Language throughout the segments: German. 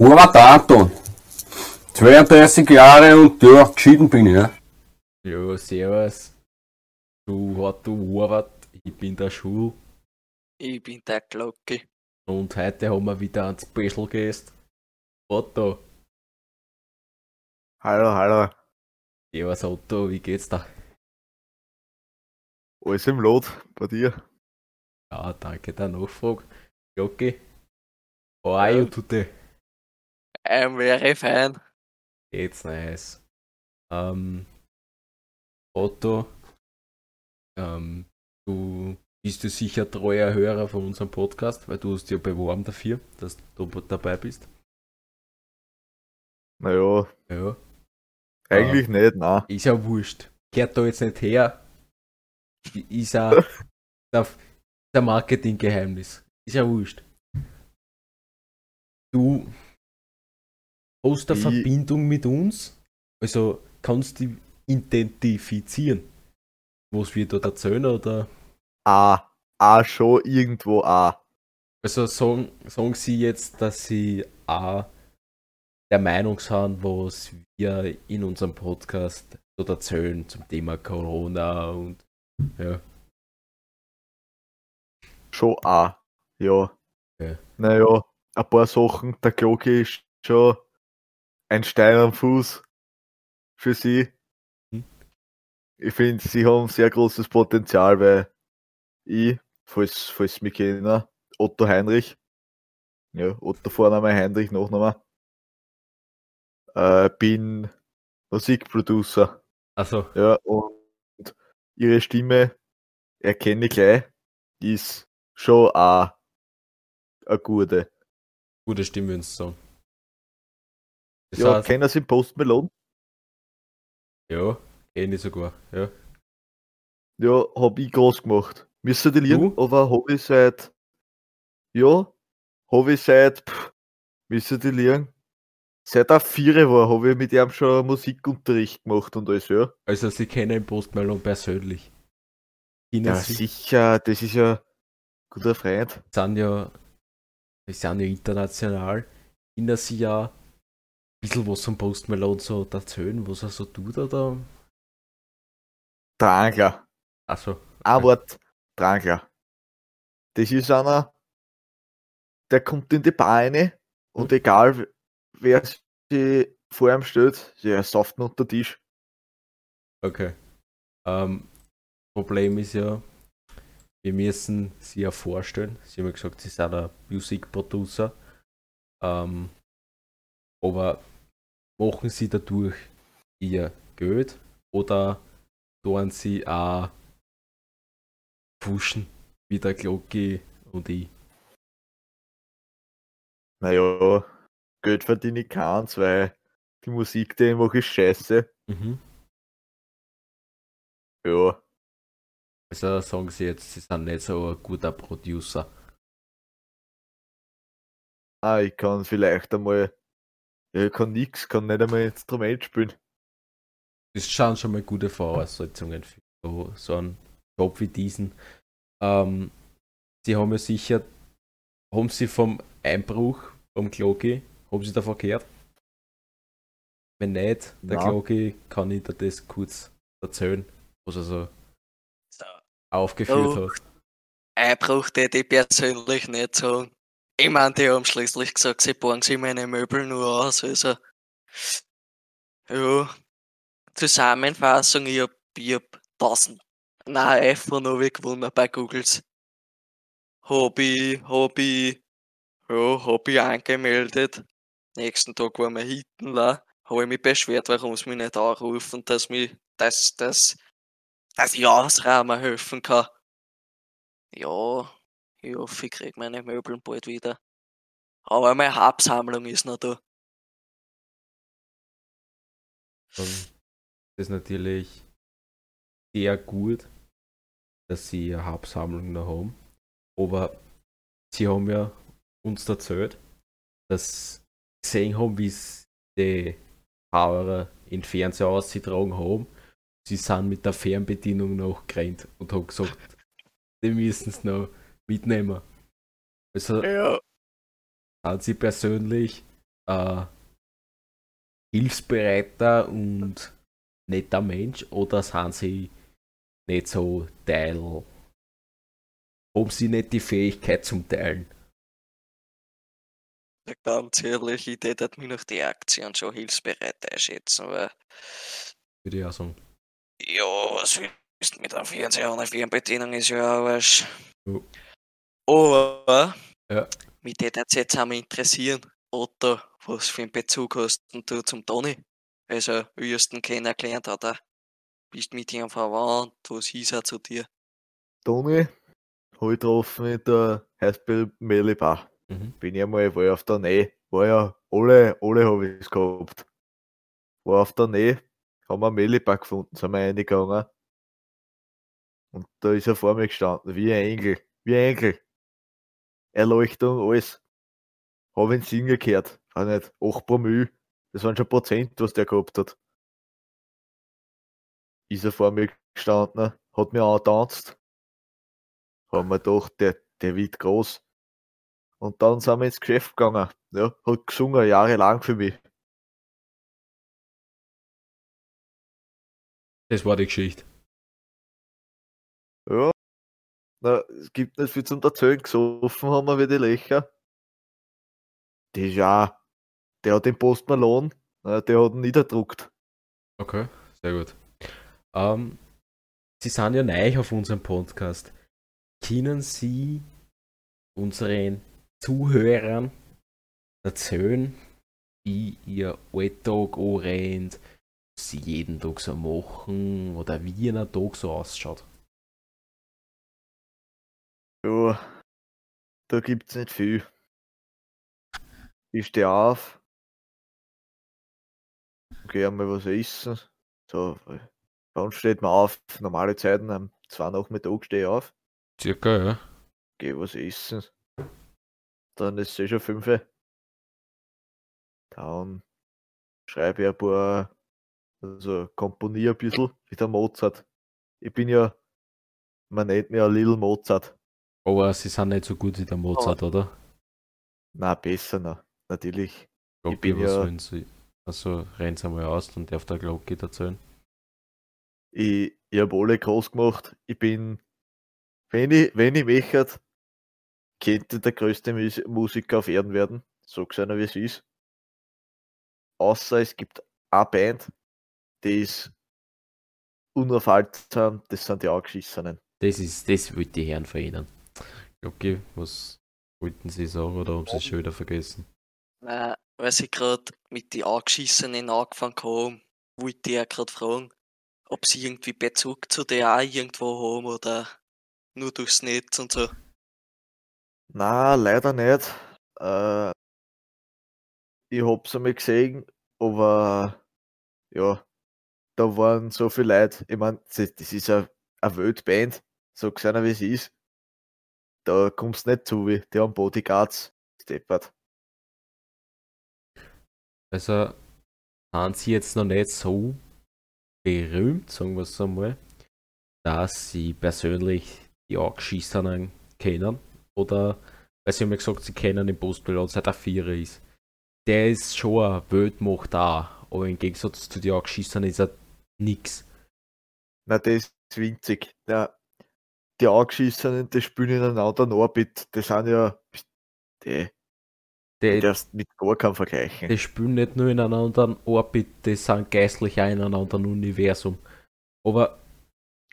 Robert Anton. 32 Jahre und ja, geschieden bin ich, ja. Ja, servus. Du hat du Robert, ich bin der Schul Ich bin der Glocke. und heute haben wir wieder einen Special Guest. Otto. Hallo, hallo. Servus Otto, wie geht's da? Alles im Lot bei dir? Ja, danke der Nachfrage. Glocke. How are you today? I'm very fine. It's nice. Ähm, Otto, ähm, du bist du sicher treuer Hörer von unserem Podcast, weil du hast ja beworben dafür, dass du dabei bist. Naja, Ja, eigentlich nicht, nein. ist ja wurscht. Kehrt da jetzt nicht her. Ist ja der, der Marketinggeheimnis. Ist ja wurscht. Du hast eine Ich- Verbindung mit uns, also kannst du identifizieren, was wir dort erzählen oder Ah, ah, schon irgendwo ah. also sagen, sagen sie jetzt, dass sie auch der Meinung sind, was wir in unserem Podcast dort erzählen zum Thema Corona und ja. Schon ah. Ja. Ja. Naja, ein paar Sachen. Der Glocke ist schon ein Stein am Fuß für sie. Hm. Ich finde, sie haben sehr großes Potenzial, weil ich, falls, falls mich kennen, Otto Heinrich, ja, Otto Vorname, Heinrich Nachname, äh, bin Musikproducer. Also, Ja, und ihre Stimme erkenne ich gleich, ist schon auch eine gute. gute Stimme, wenn sie sagen. Das Ja, heißt, kennen Sie Post Malone? ja, kenne ich sogar, ja. Ja, hab ich groß gemacht. Müssen die liegen, Du? aber hab ich seit, ja, hab ich seit, pff, müssen die liegen, seit er vier war, hab ich mit ihm schon Musikunterricht gemacht und alles, ja. Also sie kennen Post Malone persönlich. Kennen Ja, sie sicher, das ist ja guter Freund. sind ja, sie sind ja international, kennen sie ja bisschen was vom Post Malone so erzählen, was er so tut oder? Drangler. Also, Ein Wort, Drangler. Das ist einer, der kommt in die Bar rein und Mhm. egal wer sich vor ihm steht, der sauft unter den Tisch. okay. Ähm, Problem ist ja, wir müssen sie ja vorstellen. Sie haben ja gesagt, sie sind ein Music Producer. Ähm, aber machen sie dadurch ihr Geld oder tun sie auch pushen wie der Glocki und ich? Naja, Geld verdiene ich keins, weil die Musik, die ich mache, ist scheiße. Mhm. Ja, Also sagen sie jetzt, sie sind nicht so ein guter Producer. ah, ich kann vielleicht einmal, ja, ich kann nix, kann nicht einmal ein Instrument spielen. Das sind schon mal gute Voraussetzungen für so, so einen Job wie diesen. Ähm, sie haben ja sicher, haben sie vom Einbruch vom Kloki, haben sie da verkehrt? Wenn nicht, der Nein. Kloki kann ich dir das kurz erzählen, was er so So. aufgeführt Oh. hat. Einbruch hätte ich persönlich nicht sagen. Ich meine, die haben schließlich gesagt, sie bauen sich meine Möbel nur aus. Also, ja. Zusammenfassung, ich hab, ich hab 1000, nein, iPhone hab ich gewonnen bei Googles. Hab ich, ja, ich angemeldet. Nächsten Tag war mein Hitten la. Hab ich mich beschwert, warum sie mich nicht anrufen, dass mich, dass, dass, dass ich ausrahmen helfen kann. Ja, ich hoffe, ich krieg meine Möbel bald wieder. Aber meine Hauptsammlung ist noch da. Dann ist natürlich sehr gut, dass sie eine Hauptsammlung noch haben. Aber sie haben ja uns erzählt, dass sie gesehen haben, wie es die Power in Fernseher ausgetragen haben. Sie sind mit der Fernbedienung noch gerannt und haben gesagt, die müssen es noch mitnehmen. Also Ja. sind sie persönlich äh, hilfsbereiter und netter Mensch oder sind sie nicht so Teil? Haben sie nicht die Fähigkeit zum Teilen? Ja, Ganz ehrlich, ich hätte mich nach der Aktion schon hilfsbereit einschätzen, weil, Würde ich auch sagen. ja, was willst du mit einem Fernseher ohne Fernbedienung ist ja auch was. Jo. Aber, Ja. mich hätte jetzt auch mal interessieren, Otto, was für einen Bezug hast denn du zum Toni? Also, wie hast du ihn kennengelernt, oder? Bist mit ihm verwandt, was ist er zu dir? Toni habe ich getroffen in der Highspeed Meli Bar. Mhm. Bin ich einmal, war ich auf der Nähe, war ja alle, alle habe ich es gehabt. War auf der Nähe, haben wir einen Melibar gefunden, sind wir reingegangen. Und da ist er vor mir gestanden, wie ein Engel, wie ein Engel. Erleuchtung, alles. Habe ihn singen gehört, auch nicht, 8 Promille, das waren schon Prozent, was der gehabt hat. Ist er vor mir gestanden, hat mir angetanzt. Haben wir gedacht, der, der wird groß. Und dann sind wir ins Geschäft gegangen. Ja, hat gesungen, jahrelang für mich. Das war die Geschichte. Na, es gibt nicht viel zum Erzählen. Gesoffen haben wir wie die Löcher. Das ja, der hat den Post Malone, der hat ihn niederdruckt. Okay, sehr gut. Ähm, Sie sind ja neu auf unserem Podcast. Können Sie unseren Zuhörern erzählen, wie Ihr Alltag anrennt, was Sie jeden Tag so machen oder wie Ihr Tag so ausschaut? Ja, da gibt's nicht viel. Ich stehe auf, gehe einmal was essen. So, bei uns steht man auf, normale Zeiten, am zwei Nachmittag stehe ich auf, Circa, ja. gehe was essen. Dann ist es eh schon fünf. Uhr. Dann schreibe ich ein paar, also komponiere ein bisschen wie der Mozart. Ich bin ja, man nennt mich ja Little Mozart. Aber Sie sind nicht so gut wie der Mozart, oder? Na, besser noch, natürlich. Glocke, bin was ja- Sie? Also rennt Sie einmal aus und darf der Glocke erzählen. Ich, ich habe alle groß gemacht. Ich bin, wenn ich, wenn ich möchte, könnte der größte Mus Musiker auf Erden werden. So gesehen, wie es ist. Außer es gibt eine Band, die ist unaufhaltsam, das sind die Angeschissenen. Das ist, das wollte ich hören von Glocke, was wollten Sie sagen oder haben Sie es schon wieder vergessen? Nein, weil sie gerade mit den Angeschissenen angefangen haben, wollte ich ja gerade fragen, ob sie irgendwie Bezug zu der auch irgendwo haben oder nur durchs Netz und so. Na, leider nicht. Äh, ich hab's einmal gesehen, aber ja, da waren so viele Leute. Ich mein, das das ist eine, eine Weltband, so gesehen wie es ist. Da kommst nicht zu, wie die haben Bodyguards. Steppert. Also sind sie jetzt noch nicht so berühmt, sagen wir es einmal, dass sie persönlich die Angeschissenen kennen. Oder weil sie haben ja gesagt, sie kennen den Postpilot seit er Vierer ist. Der ist schon eine Weltmacht da, aber im Gegensatz zu den Angeschissenen ist er nix. Na, das ist winzig. Ja, die Angeschissenen, die spielen in einem anderen Orbit. Das sind ja. Die, die Die, darfst mit gar keinem vergleichen. die spielen nicht nur in einem anderen Orbit, die sind geistlich auch in einem anderen Universum. Aber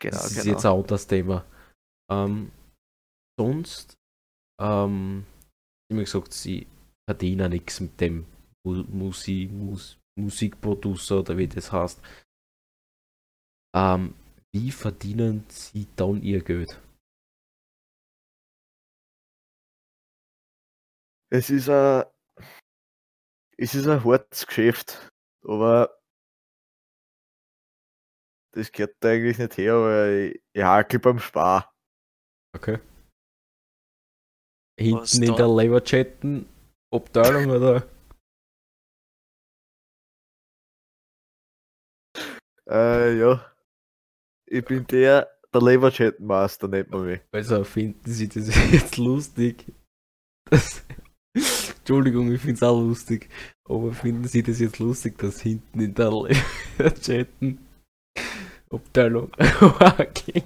genau, das ist genau. jetzt ein anderes Thema. Ähm, sonst, ähm, wie gesagt, sie verdienen nichts mit dem Mu Musi Mus Musikproducer oder wie das heißt. Ähm, wie verdienen sie dann ihr Geld? Es ist ein, es ist ein hartes Geschäft, aber das gehört da eigentlich nicht her, aber ich, ich hakel beim Spar. Okay. Was Hinten in da? der Leverchatten Abteilung oder? Äh, ja. Ich bin der, der Leverchat-Master, nennt man mich. Also finden sie das jetzt lustig, dass, Entschuldigung, ich find's auch lustig. Aber finden Sie das jetzt lustig, dass hinten in der Chatten Abteilung okay.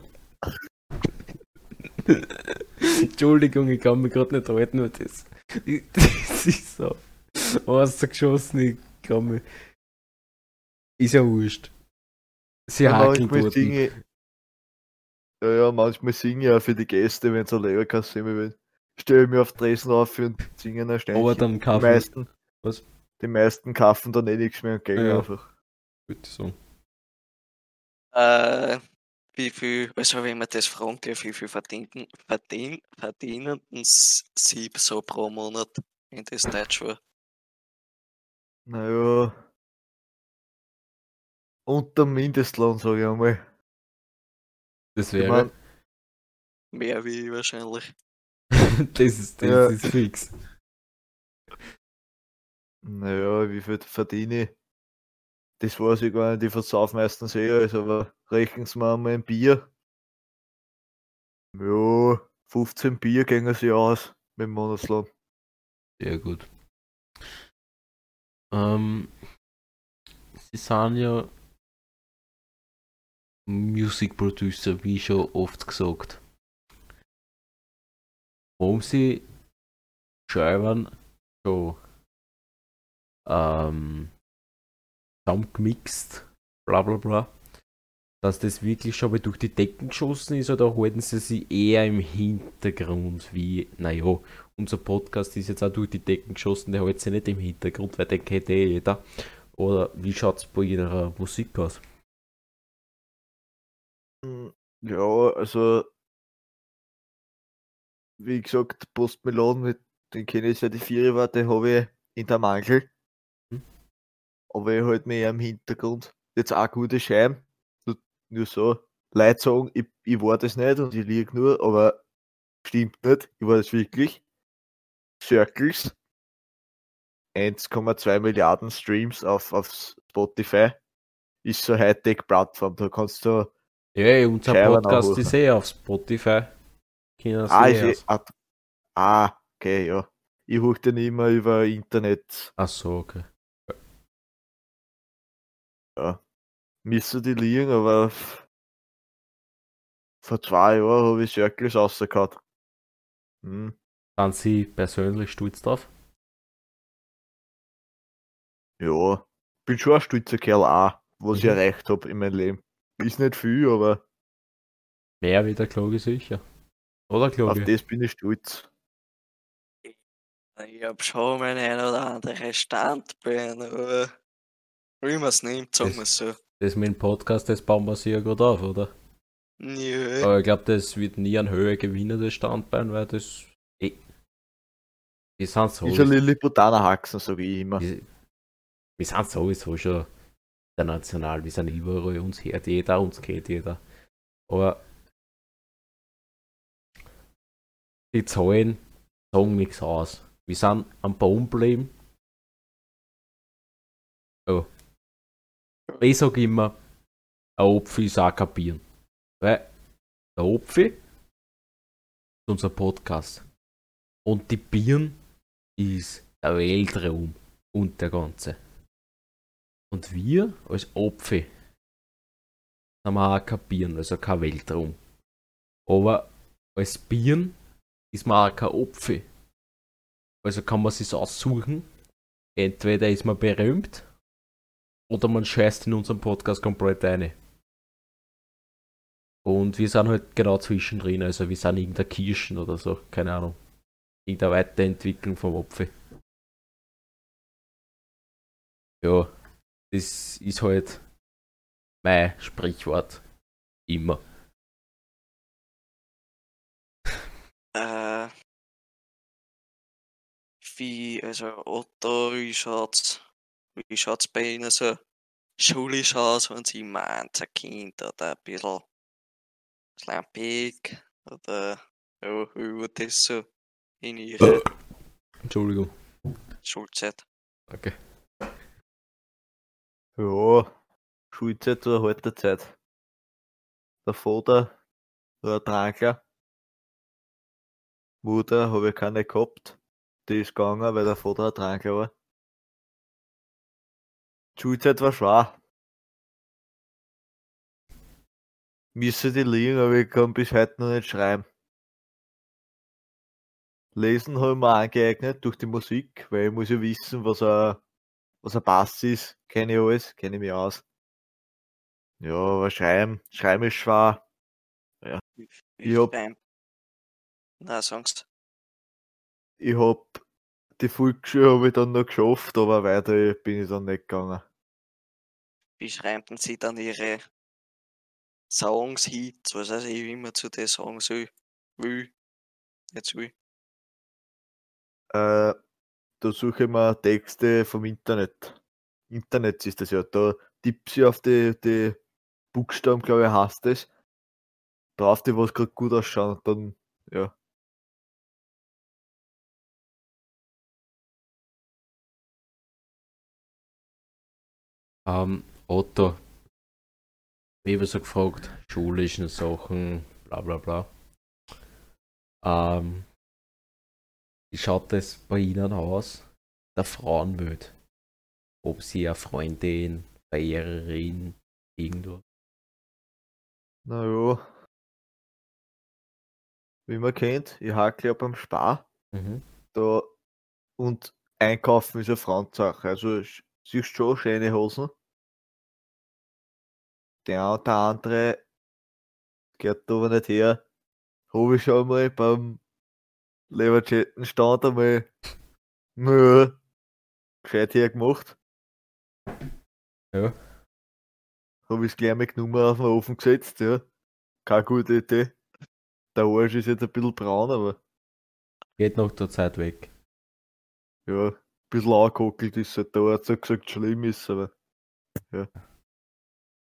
Entschuldigung, ich kann mich gerade nicht halten, weil das, das ist so ausgeschossen, ich kann mich. Ist ja wurscht. Sie Ja, manchmal singe ich, ja, ja, manchmal singe ich auch für die Gäste, wenn sie eine Leberkasse will. Stelle mich auf die Dresen auf und singe ein Steinchen. Aber dann die Kaffee. meisten, Was? die meisten kaufen dann eh nichts mehr und gehen Ja. einfach. Würde ich sagen. Äh, wie viel, also wenn man das fragt, wie viel verdienen, verdienen, verdienen sie so pro Monat, wenn das Deutsch war? Naja. Unter Mindestlohn, sage ich einmal. Das Ich wäre. mein, Mehr wie ich wahrscheinlich. das ist, das Ja. ist fix. naja, wie viel verdiene ich? Das weiß ich gar nicht, ich versaufe meistens eh alles, aber rechnen Sie mal einmal ein Bier. Ja, 15 Bier gehen sie aus mit dem Monatslohn. Sehr gut. Ähm, sie sind ja Music Producer, wie schon oft gesagt. Haben sie Scheiben schon ähm, zusammengemixt, bla bla bla, dass das wirklich schon mal durch die Decken geschossen ist oder halten sie sie eher im Hintergrund wie, naja, unser Podcast ist jetzt auch durch die Decken geschossen, der hält sich nicht im Hintergrund, weil den kennt eh jeder. Oder wie schaut es bei ihrer Musik aus? Ja, also wie gesagt, Post Malone, mit den kenne ich seit ich vier war, den habe ich in der Mangel. Hm. Aber ich halt mir im Hintergrund. Jetzt auch gute Scheiben. Nur, nur so. Leute sagen, ich, ich war das nicht und ich liege nur, aber stimmt nicht. Ich war das wirklich. Circles. 1,2 Milliarden Streams auf, auf Spotify. Ist so eine Hightech-Plattform. Da kannst du Ja, unser Scheiben Podcast ist eh auf Spotify. Können Ah, eh eh, ah, ah, okay, ja. Ich hoch den immer über Internet. Ach so, okay. Müssen die liegen, aber vor zwei Jahren habe ich Circles rausgehauen. Hm, Sind Sie persönlich stolz drauf? ja. Bin schon ein stolzer Kerl auch, was ich Mhm. erreicht habe in meinem Leben. Ist nicht viel, aber Mehr wie der Kloge sicher. Oder auf Kloge? das bin ich stolz. Ich hab schon mein ein oder andere Standbein, aber wie man es nimmt, sagen wir es so. Das mit dem Podcast, das bauen wir ja gerade auf, oder? Nö. Aber ich glaube, das wird nie an Höhe gewinnen, das Standbein, weil das. Eh, die sind so. Ist ein Lilliputaner Haxen, sage ich immer. Wir, wir sind sowieso schon international, wir sind überall, uns hört jeder, uns kennt jeder. Aber die Zahlen sagen nichts aus. Wir sind am Baum bleiben. Ja. Ich sag immer, ein Opfer ist auch kapieren. Weil der Opfer ist unser Podcast. Und die Birn ist der Weltraum und der ganze. Und wir als Opfer haben wir auch kein Birn, also kein Weltraum. Aber als Birn ist man auch kein Opfer. Also kann man sich aussuchen. Entweder ist man berühmt oder man scheißt in unserem Podcast komplett rein. Und wir sind halt genau zwischendrin, also wir sind irgendein Kirschen oder so, keine Ahnung. Irgendeine Weiterentwicklung vom Opfer. Ja, das ist halt mein Sprichwort. Immer. Äh, wie, also Otto, wie schaut's, wie schaut's bei Ihnen so schulisch aus, wenn Sie meinen, ein Kind oder ein bisschen schlampig oder ja, wie war das so in Ihrer Entschuldigung. Schulzeit? Okay. Ja, Schulzeit oder Haltezeit. Der Vater war ein Trankler. Mutter habe ich keine gehabt. die ist gegangen, weil der Vater ein Tranker war. Die Schulzeit war schwer. Müsse die liegen, aber ich kann bis heute noch nicht schreiben. Lesen habe ich mir angeeignet durch die Musik, weil ich muss ja wissen, was ein, was ein Bass ist. Kenne ich alles, kenne ich mich aus. Ja, aber schreiben, schreiben ist schwer. Ich hab- Na, sag's. Ich hab die Volksschule habe ich dann noch geschafft, aber weiter bin ich dann nicht gegangen. Wie schreiben sie dann ihre Songs, Hits, was weiß ich, wie man zu den sagen soll, will, jetzt will. Äh, da suche ich mir Texte vom Internet. Internet ist das ja. Da tippst du auf die, die Buchstaben, glaube ich, heißt es. Drauf die, was gerade gut ausschauen. Dann, ja. Ähm, Otto. Ich habe so gefragt, schulischen Sachen, bla bla bla. Ähm, wie schaut es bei Ihnen aus? Der Frauenwelt. Ob Sie eine Freundin, Verehrerin, irgendwo. Naja. Wie man kennt, ich hakle ja beim Spar. Mhm. Da, und einkaufen ist eine Frauensache. Also, siehst schon schöne Hosen. Der und der andere geht aber nicht her. Habe ich schon mal beim Leverjettenstand einmal nö, gescheit hergemacht. Ja. Habe ich gleich mit Nummer auf den Ofen gesetzt, ja. Keine gute Idee. Der Arsch ist jetzt ein bisschen braun, aber Geht noch der Zeit weg. ja, ein bisschen angekockelt ist halt. Der Arzt hat gesagt, schlimm ist, aber ja.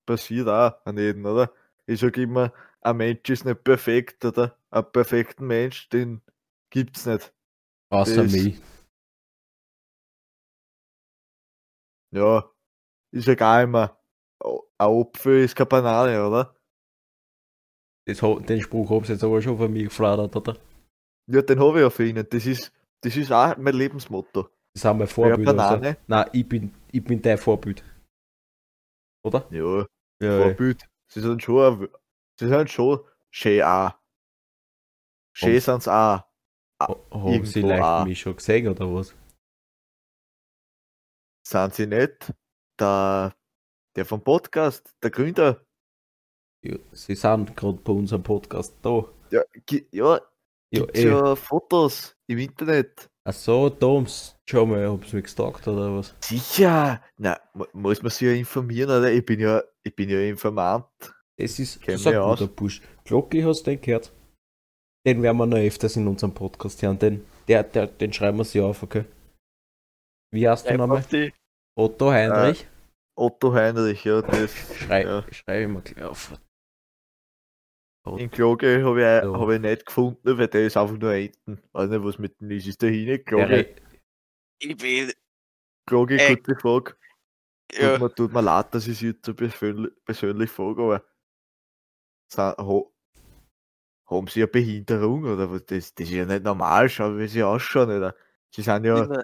Passiert auch an jedem, oder? Ich sag immer, ein Mensch ist nicht perfekt, oder? Einen perfekten Mensch, den gibt's nicht. Außer Das- mich. Ja, ist ja gar immer. Ein Apfel ist keine Banane, oder? Das, den Spruch haben Sie jetzt aber schon von mir geflattert, oder? Ja, den habe ich ja für ihn. Das ist, das ist auch mein Lebensmotto. Das haben wir Ja, Vorbild. Also. Banane. Nein, ich bin, ich bin dein Vorbild. Oder? Ja, Ja. Vorbild. Sie sind schon, sie sind schon schön auch. Schön Und- sind's auch. Haben Sie auch. mich schon gesehen, oder was? Sind sie nicht? Der, der vom Podcast, der Gründer. Ja, Sie sind gerade bei unserem Podcast da. Ja, ja Ja, gibt's eh. ja Fotos im Internet. Ach so, Doms. Schau mal, haben Sie mich gesagt oder was? Sicher. Na, mu- muss man sich ja informieren, oder? Ich bin ja, ich bin ja Informant. Das ist Kenn ist ein guter Busch. Glocki, hast du den gehört? Den werden wir noch öfters in unserem Podcast hören. Den, der, der, den schreiben wir sich auf, okay? Wie heißt du nochmal? die Otto Heinrich? Otto Heinrich, ja, das. Schrei, ja. Schreibe ich mal gleich auf. In Kloge habe ich, So. hab ich nicht gefunden, weil der ist einfach nur Enten. Weiß nicht, was mit dem ist. Ist der hin? Der Kloge, Ich bin, Kloge, Ey. gute Frage. Tut, ja, mir, tut mir leid, dass ich sie jetzt so persönlich, persönlich frage, aber haben sie eine Behinderung oder was? Das, das ist ja nicht normal, schau, wie sie ausschauen, oder? Sie sind ich ja. bin, ein-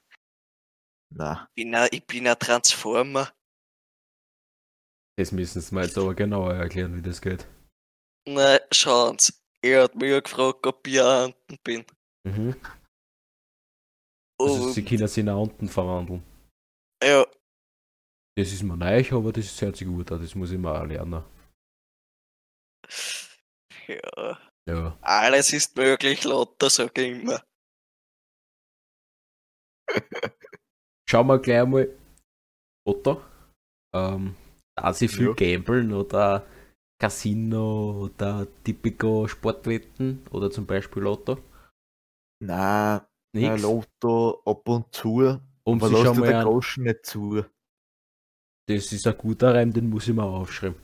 Na, bin, ich bin ein Transformer. Das müssen Sie mir jetzt aber genauer erklären, wie das geht. Na, schauen Sie. Er hat mich ja gefragt, ob ich ein Anten bin. Mhm. Also, Sie können sich nach unten verwandeln. ja, Das ist mir neu, aber das hört sich gut an. Das muss ich mal auch lernen. ja, Ja. alles ist möglich, Lotta, sag ich immer. Schauen wir gleich mal, Otto. Ähm, da Sie viel Ja. gambeln oder Casino oder typico Sportwetten oder zum Beispiel Lotto. na, na, Nix. Lotto ab und zu, Um aber lass dir an. Groschen nicht zu. Das ist ein guter Reim, den muss ich mal aufschreiben.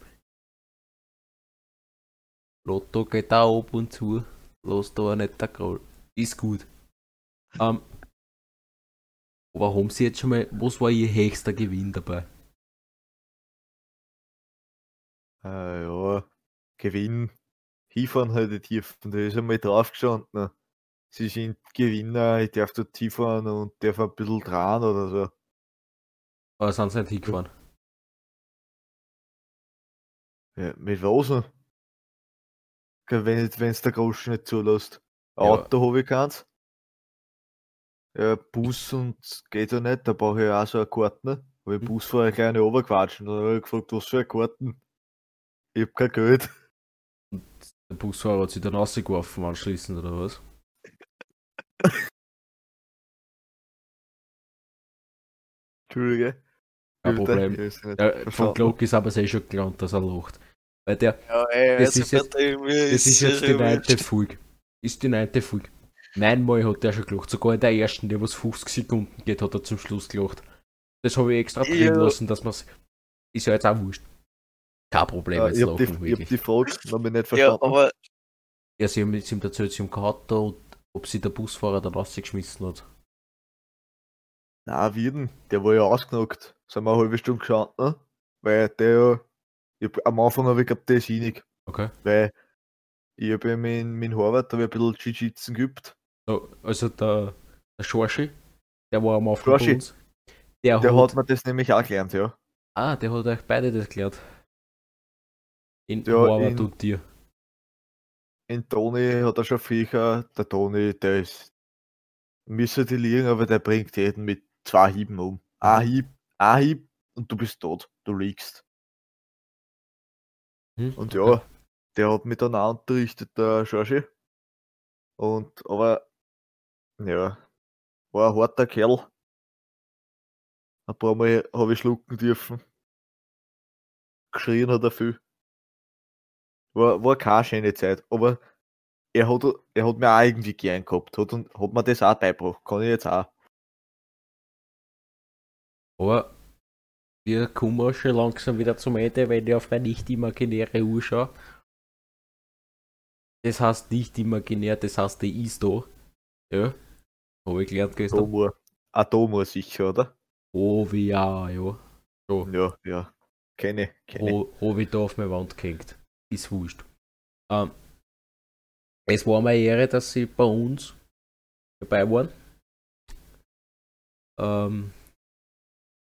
Lotto geht auch ab und zu. Los da nicht der Groll. Ist gut. Ähm, aber haben Sie jetzt schon mal, was war Ihr höchster Gewinn dabei? Äh, ja, Gewinn, hinfahren halt die Tiefen, da ist einmal drauf gestanden. sie sind Gewinner, ich darf dort hinfahren und darf ein bisschen dran oder so. Aber sind sie nicht hingefahren? Ja, mit was Wenn es der Groschen nicht zulässt. Ja. Auto habe ich keins. Ja, Bus und geht ja nicht, da brauche ich auch so eine Karten. Habe ich Hm. Busfahrer gleich eine runtergequatscht und dann habe ich gefragt, was für eine Karten? Ich hab kein Geld. Der Busfahrer hat sich dann rausgeworfen anschließend oder was? Entschuldige. Kein Problem. Ja, von. Glock ist aber sehr schon gelernt, dass er lacht. Weil der, Ja, ey, Das also ist jetzt- das ist jetzt die ja neunte. Folge. Ist die neunte Folge. Neunmal hat der schon gelacht. Sogar in der ersten, der was 50 Sekunden geht, hat er zum Schluss gelacht. Das habe ich extra drin Ja. lassen, dass man Ist ja jetzt auch wurscht. Kein Problem, Ja, jetzt ich hab die, lachen, ich hab wirklich. die Frage noch nicht Ja, verstanden. aber Ja, sie haben jetzt ihm erzählt, sie haben Auto und ob sie der Busfahrer dann rausgeschmissen hat. Na, wie denn? Der war ja ausgenockt. Sind wir eine halbe Stunde gestanden, ne? Weil der ja. Hab, am Anfang habe ich gehabt, der ist. Okay. Weil ich habe ja mein, mein Harvard, da habe ich ein bisschen Jiu-Jitsu geübt. So, also der, der Schorschi, der war am Anfang Schorschi. bei uns. Der, Der hat, hat mir das nämlich auch gelernt, ja. Ah, der hat euch beide das gelernt. In Ja, Harvard in- und dir. In Toni hat er schon früher, der Toni, der ist. Müsste die liegen, aber der bringt jeden mit zwei Hieben um. Ein Hieb, ein Hieb und du bist tot. Du liegst. Hm, Und okay. ja, der hat mich dann auch unterrichtet, der Schorschi. Und, aber, ja, war ein harter Kerl. Ein paar Mal habe ich schlucken dürfen. Geschrien hat er viel. War, war keine schöne Zeit, aber er hat, er hat mir auch irgendwie gern gehabt. Hat, und- hat mir das auch beigebracht. Kann ich jetzt auch. Aber wir kommen schon langsam wieder zum Ende, wenn ich auf meine nicht imaginäre Uhr schaue. Das heißt nicht imaginär, das heißt, die ist da. Ja. Habe ich gelernt gestern. Domur. Atomur sicher, oder? Oh, wie ja, ja. So. Ja, ja. Kenne, kenne. Ho- Habe ich da auf meine Wand gehängt. Ist wurscht. Ähm, es war mir eine Ehre, dass Sie bei uns dabei waren. Ähm,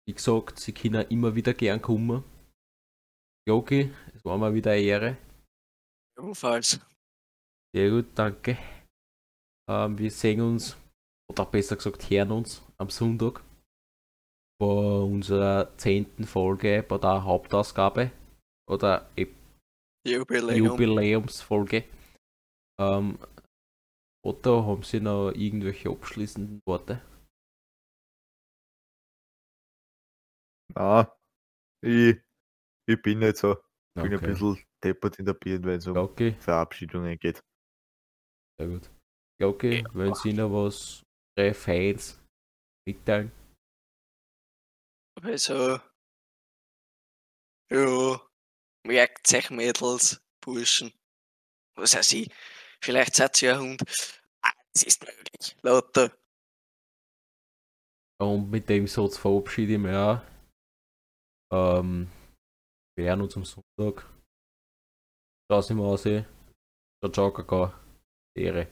wie gesagt, Sie können immer wieder gern kommen. Jogi, es war mir wieder eine Ehre. ebenfalls. Sehr gut, danke. Ähm, wir sehen uns, oder besser gesagt, hören uns am Sonntag bei unserer zehnten Folge bei der Hauptausgabe oder Ep- Jubiläum. Jubiläumsfolge. Ähm, Otto, haben Sie noch irgendwelche abschließenden Worte? Ah, ich, ich bin nicht so. Ich bin ein bisschen deppert in der Birne, wenn es um Okay, Verabschiedungen geht. sehr gut. Okay, wenn Sie noch was Ihre Fans mitteilen. Also, ja, merkt euch Mädels, Burschen, was weiß ich, vielleicht seid ihr ein Hund. Ah, es ist möglich, lauter. Und mit dem Satz verabschiede ich mich auch. Ähm, wir hören uns am Sonntag. Ciao, Simasi. Ciao, ciao, Kakao. Ehre.